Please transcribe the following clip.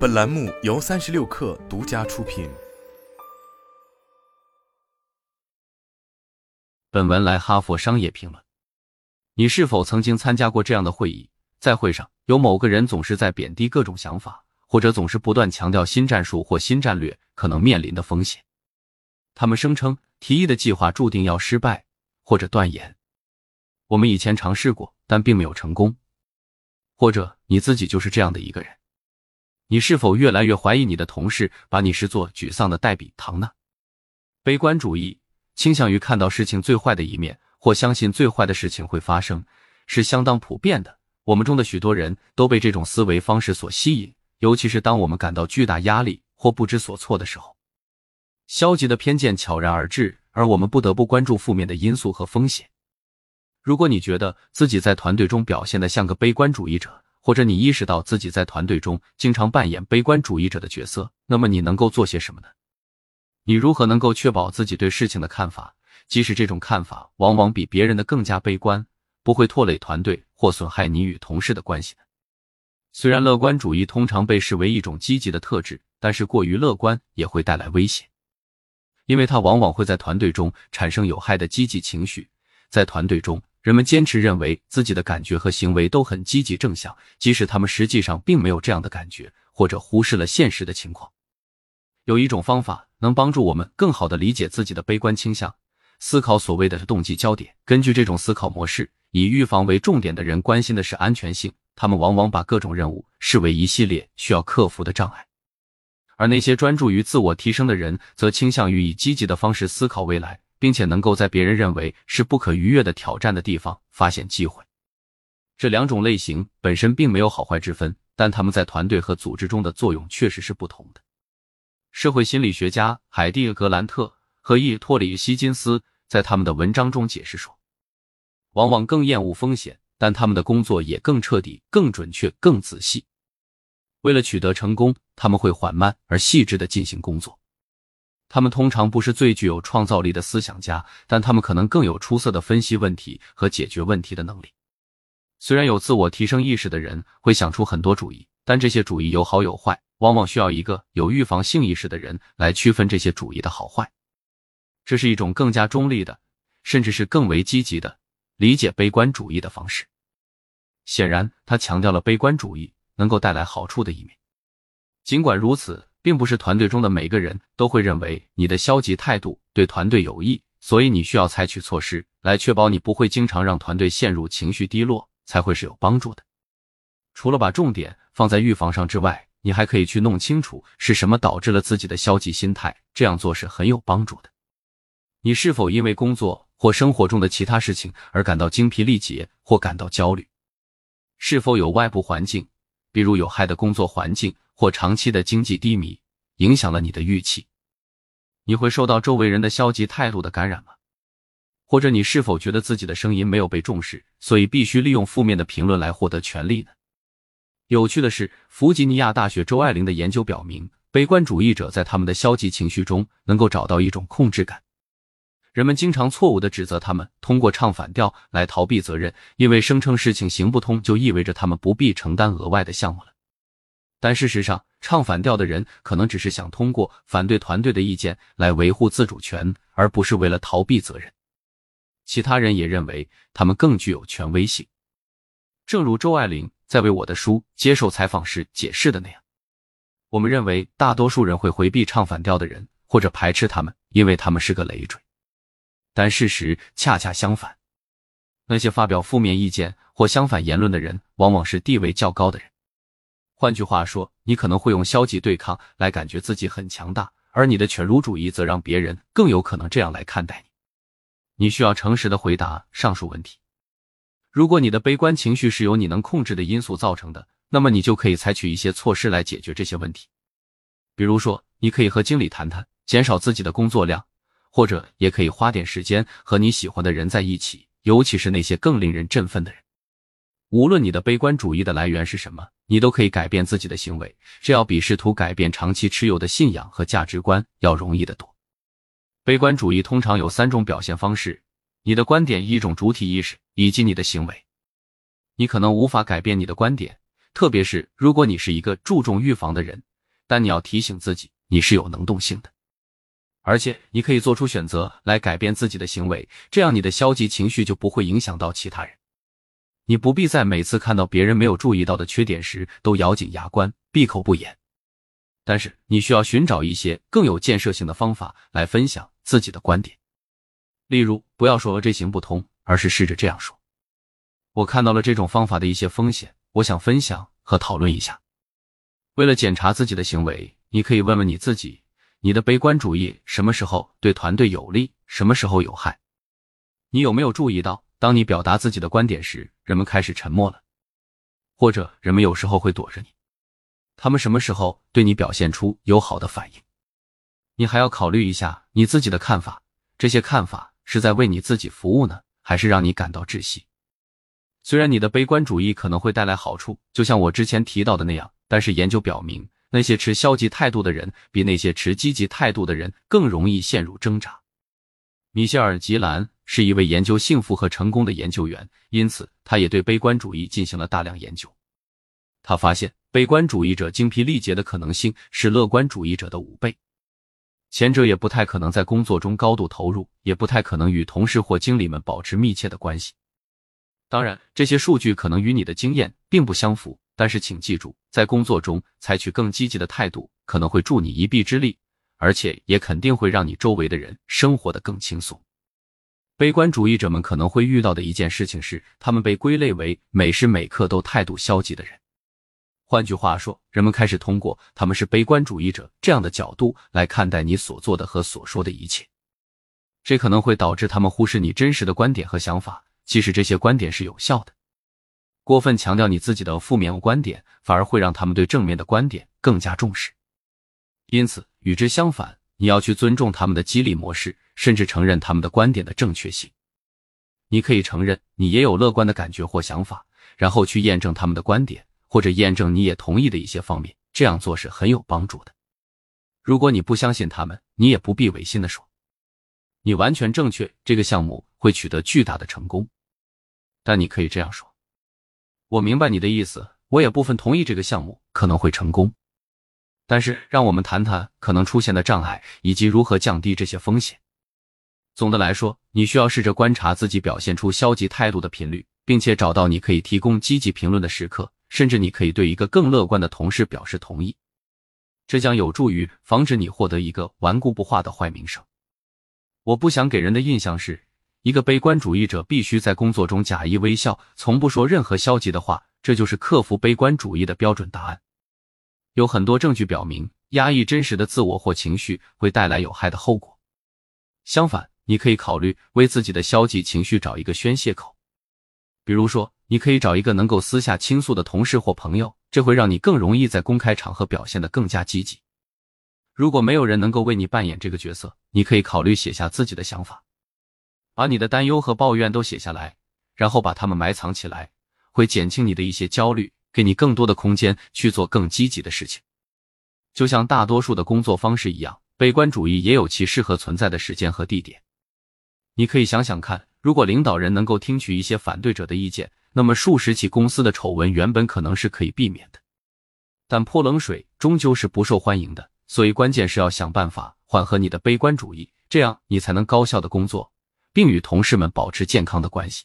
本栏目由三十六氪独家出品。本文来哈佛商业评论。你是否曾经参加过这样的会议？在会上，有某个人总是在贬低各种想法，或者总是不断强调新战术或新战略可能面临的风险。他们声称提议的计划注定要失败，或者断言我们以前尝试过，但并没有成功。或者你自己就是这样的一个人。你是否越来越怀疑你的同事把你视作沮丧的代笔糖呢？悲观主义倾向于看到事情最坏的一面，或相信最坏的事情会发生，是相当普遍的。我们中的许多人都被这种思维方式所吸引，尤其是当我们感到巨大压力或不知所措的时候。消极的偏见悄然而至，而我们不得不关注负面的因素和风险。如果你觉得自己在团队中表现的像个悲观主义者，或者你意识到自己在团队中经常扮演悲观主义者的角色，那么你能够做些什么呢？你如何能够确保自己对事情的看法，即使这种看法往往比别人的更加悲观，不会拖累团队或损害你与同事的关系呢？虽然乐观主义通常被视为一种积极的特质，但是过于乐观也会带来危险，因为它往往会在团队中产生有害的积极情绪，在团队中。人们坚持认为自己的感觉和行为都很积极正向，即使他们实际上并没有这样的感觉，或者忽视了现实的情况。有一种方法能帮助我们更好的理解自己的悲观倾向，思考所谓的动机焦点。根据这种思考模式，以预防为重点的人关心的是安全性，他们往往把各种任务视为一系列需要克服的障碍，而那些专注于自我提升的人则倾向于以积极的方式思考未来。并且能够在别人认为是不可逾越的挑战的地方发现机会。这两种类型本身并没有好坏之分，但他们在团队和组织中的作用确实是不同的。社会心理学家海蒂·格兰特和伊托里希金斯在他们的文章中解释说，往往更厌恶风险，但他们的工作也更彻底、更准确、更仔细。为了取得成功，他们会缓慢而细致的进行工作。他们通常不是最具有创造力的思想家，但他们可能更有出色的分析问题和解决问题的能力。虽然有自我提升意识的人会想出很多主意，但这些主意有好有坏，往往需要一个有预防性意识的人来区分这些主意的好坏。这是一种更加中立的，甚至是更为积极的理解悲观主义的方式。显然，他强调了悲观主义能够带来好处的一面。尽管如此。并不是团队中的每个人都会认为你的消极态度对团队有益，所以你需要采取措施来确保你不会经常让团队陷入情绪低落，才会是有帮助的。除了把重点放在预防上之外，你还可以去弄清楚是什么导致了自己的消极心态，这样做是很有帮助的。你是否因为工作或生活中的其他事情而感到精疲力竭或感到焦虑？是否有外部环境，比如有害的工作环境？或长期的经济低迷影响了你的预期，你会受到周围人的消极态度的感染吗？或者你是否觉得自己的声音没有被重视，所以必须利用负面的评论来获得权利呢？有趣的是，弗吉尼亚大学周爱玲的研究表明，悲观主义者在他们的消极情绪中能够找到一种控制感。人们经常错误的指责他们，通过唱反调来逃避责任，因为声称事情行不通就意味着他们不必承担额外的项目了。但事实上，唱反调的人可能只是想通过反对团队的意见来维护自主权，而不是为了逃避责任。其他人也认为他们更具有权威性，正如周爱玲在为我的书接受采访时解释的那样。我们认为大多数人会回避唱反调的人，或者排斥他们，因为他们是个累赘。但事实恰恰相反，那些发表负面意见或相反言论的人，往往是地位较高的人。换句话说，你可能会用消极对抗来感觉自己很强大，而你的犬儒主义则让别人更有可能这样来看待你。你需要诚实的回答上述问题。如果你的悲观情绪是由你能控制的因素造成的，那么你就可以采取一些措施来解决这些问题。比如说，你可以和经理谈谈，减少自己的工作量，或者也可以花点时间和你喜欢的人在一起，尤其是那些更令人振奋的人。无论你的悲观主义的来源是什么，你都可以改变自己的行为，这要比试图改变长期持有的信仰和价值观要容易得多。悲观主义通常有三种表现方式：你的观点、一种主体意识以及你的行为。你可能无法改变你的观点，特别是如果你是一个注重预防的人，但你要提醒自己，你是有能动性的，而且你可以做出选择来改变自己的行为，这样你的消极情绪就不会影响到其他人。你不必在每次看到别人没有注意到的缺点时都咬紧牙关、闭口不言。但是你需要寻找一些更有建设性的方法来分享自己的观点。例如，不要说这行不通，而是试着这样说：“我看到了这种方法的一些风险，我想分享和讨论一下。”为了检查自己的行为，你可以问问你自己：你的悲观主义什么时候对团队有利，什么时候有害？你有没有注意到？当你表达自己的观点时，人们开始沉默了，或者人们有时候会躲着你。他们什么时候对你表现出友好的反应？你还要考虑一下你自己的看法，这些看法是在为你自己服务呢，还是让你感到窒息？虽然你的悲观主义可能会带来好处，就像我之前提到的那样，但是研究表明，那些持消极态度的人比那些持积极态度的人更容易陷入挣扎。米歇尔·吉兰。是一位研究幸福和成功的研究员，因此他也对悲观主义进行了大量研究。他发现，悲观主义者精疲力竭的可能性是乐观主义者的五倍。前者也不太可能在工作中高度投入，也不太可能与同事或经理们保持密切的关系。当然，这些数据可能与你的经验并不相符，但是请记住，在工作中采取更积极的态度可能会助你一臂之力，而且也肯定会让你周围的人生活的更轻松。悲观主义者们可能会遇到的一件事情是，他们被归类为每时每刻都态度消极的人。换句话说，人们开始通过他们是悲观主义者这样的角度来看待你所做的和所说的一切。这可能会导致他们忽视你真实的观点和想法，即使这些观点是有效的。过分强调你自己的负面观点，反而会让他们对正面的观点更加重视。因此，与之相反。你要去尊重他们的激励模式，甚至承认他们的观点的正确性。你可以承认你也有乐观的感觉或想法，然后去验证他们的观点，或者验证你也同意的一些方面。这样做是很有帮助的。如果你不相信他们，你也不必违心的说你完全正确，这个项目会取得巨大的成功。但你可以这样说：我明白你的意思，我也部分同意这个项目可能会成功。但是，让我们谈谈可能出现的障碍以及如何降低这些风险。总的来说，你需要试着观察自己表现出消极态度的频率，并且找到你可以提供积极评论的时刻。甚至你可以对一个更乐观的同事表示同意，这将有助于防止你获得一个顽固不化的坏名声。我不想给人的印象是一个悲观主义者必须在工作中假意微笑，从不说任何消极的话，这就是克服悲观主义的标准答案。有很多证据表明，压抑真实的自我或情绪会带来有害的后果。相反，你可以考虑为自己的消极情绪找一个宣泄口，比如说，你可以找一个能够私下倾诉的同事或朋友，这会让你更容易在公开场合表现得更加积极。如果没有人能够为你扮演这个角色，你可以考虑写下自己的想法，把你的担忧和抱怨都写下来，然后把它们埋藏起来，会减轻你的一些焦虑。给你更多的空间去做更积极的事情，就像大多数的工作方式一样，悲观主义也有其适合存在的时间和地点。你可以想想看，如果领导人能够听取一些反对者的意见，那么数十起公司的丑闻原本可能是可以避免的。但泼冷水终究是不受欢迎的，所以关键是要想办法缓和你的悲观主义，这样你才能高效的工作，并与同事们保持健康的关系。